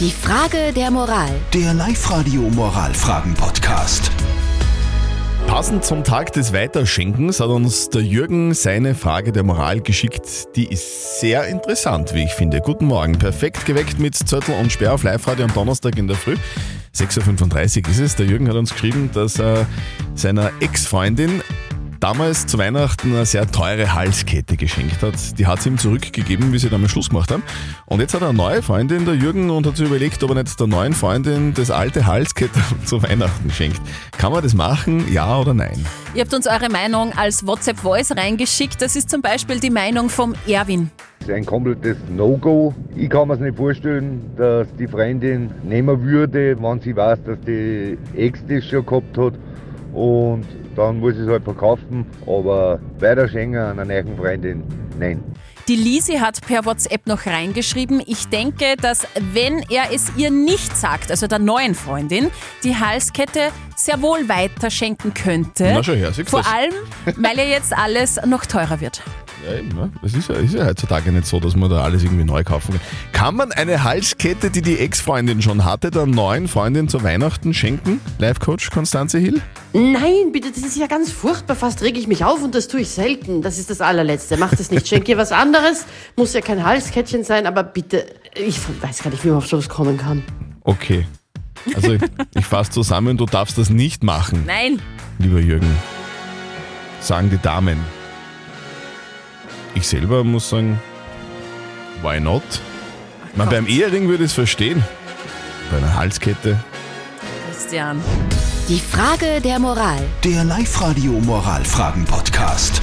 Die Frage der Moral. Der Live-Radio Moralfragen-Podcast. Passend zum Tag des Weiterschenkens hat uns der Jürgen seine Frage der Moral geschickt. Die ist sehr interessant, wie ich finde. Guten Morgen. Perfekt geweckt mit Zettel und Sperr auf Live-Radio am Donnerstag in der Früh. 6.35 Uhr ist es. Der Jürgen hat uns geschrieben, dass er seiner Ex-Freundin damals zu Weihnachten eine sehr teure Halskette geschenkt hat. Die hat sie ihm zurückgegeben, wie sie damals Schluss gemacht haben. Und jetzt hat er eine neue Freundin, der Jürgen, und hat sich überlegt, ob er nicht der neuen Freundin das alte Halskette zu Weihnachten schenkt. Kann man das machen, ja oder nein? Ihr habt uns eure Meinung als WhatsApp-Voice reingeschickt. Das ist zum Beispiel die Meinung vom Erwin. Das ist ein komplettes No-Go. Ich kann mir es nicht vorstellen, dass die Freundin nehmen würde, wenn sie weiß, dass die Ex das schon gehabt hat. Und dann muss ich es halt verkaufen. Aber weiter schenken an einer neuen Freundin, nein. Die Lisi hat per WhatsApp noch reingeschrieben, ich denke, dass wenn er es ihr nicht sagt, also der neuen Freundin, die Halskette sehr wohl weiter schenken könnte. Na schon her, siehst Vor du's? allem, weil ja jetzt alles noch teurer wird. Ja, eben, ne? Das ist ja, ist ja heutzutage nicht so, dass man da alles irgendwie neu kaufen kann. Kann man eine Halskette, die die Ex-Freundin schon hatte, der neuen Freundin zu Weihnachten schenken? Live-Coach Konstanze Hill? Nein, bitte, das ist ja ganz furchtbar. Fast reg ich mich auf und das tue ich selten. Das ist das allerletzte. Mach das nicht. Schenk ihr was anderes. Muss ja kein Halskettchen sein, aber bitte, ich weiß gar nicht, wie man auf sowas kommen kann. Okay. Also ich, ich fasse zusammen, du darfst das nicht machen, Nein, lieber Jürgen. Sagen die Damen. Ich selber muss sagen, why not? Man, beim Ehering würde ich es verstehen. Bei einer Halskette. Christian. Die Frage der Moral. Der Live-Radio Moralfragen-Podcast.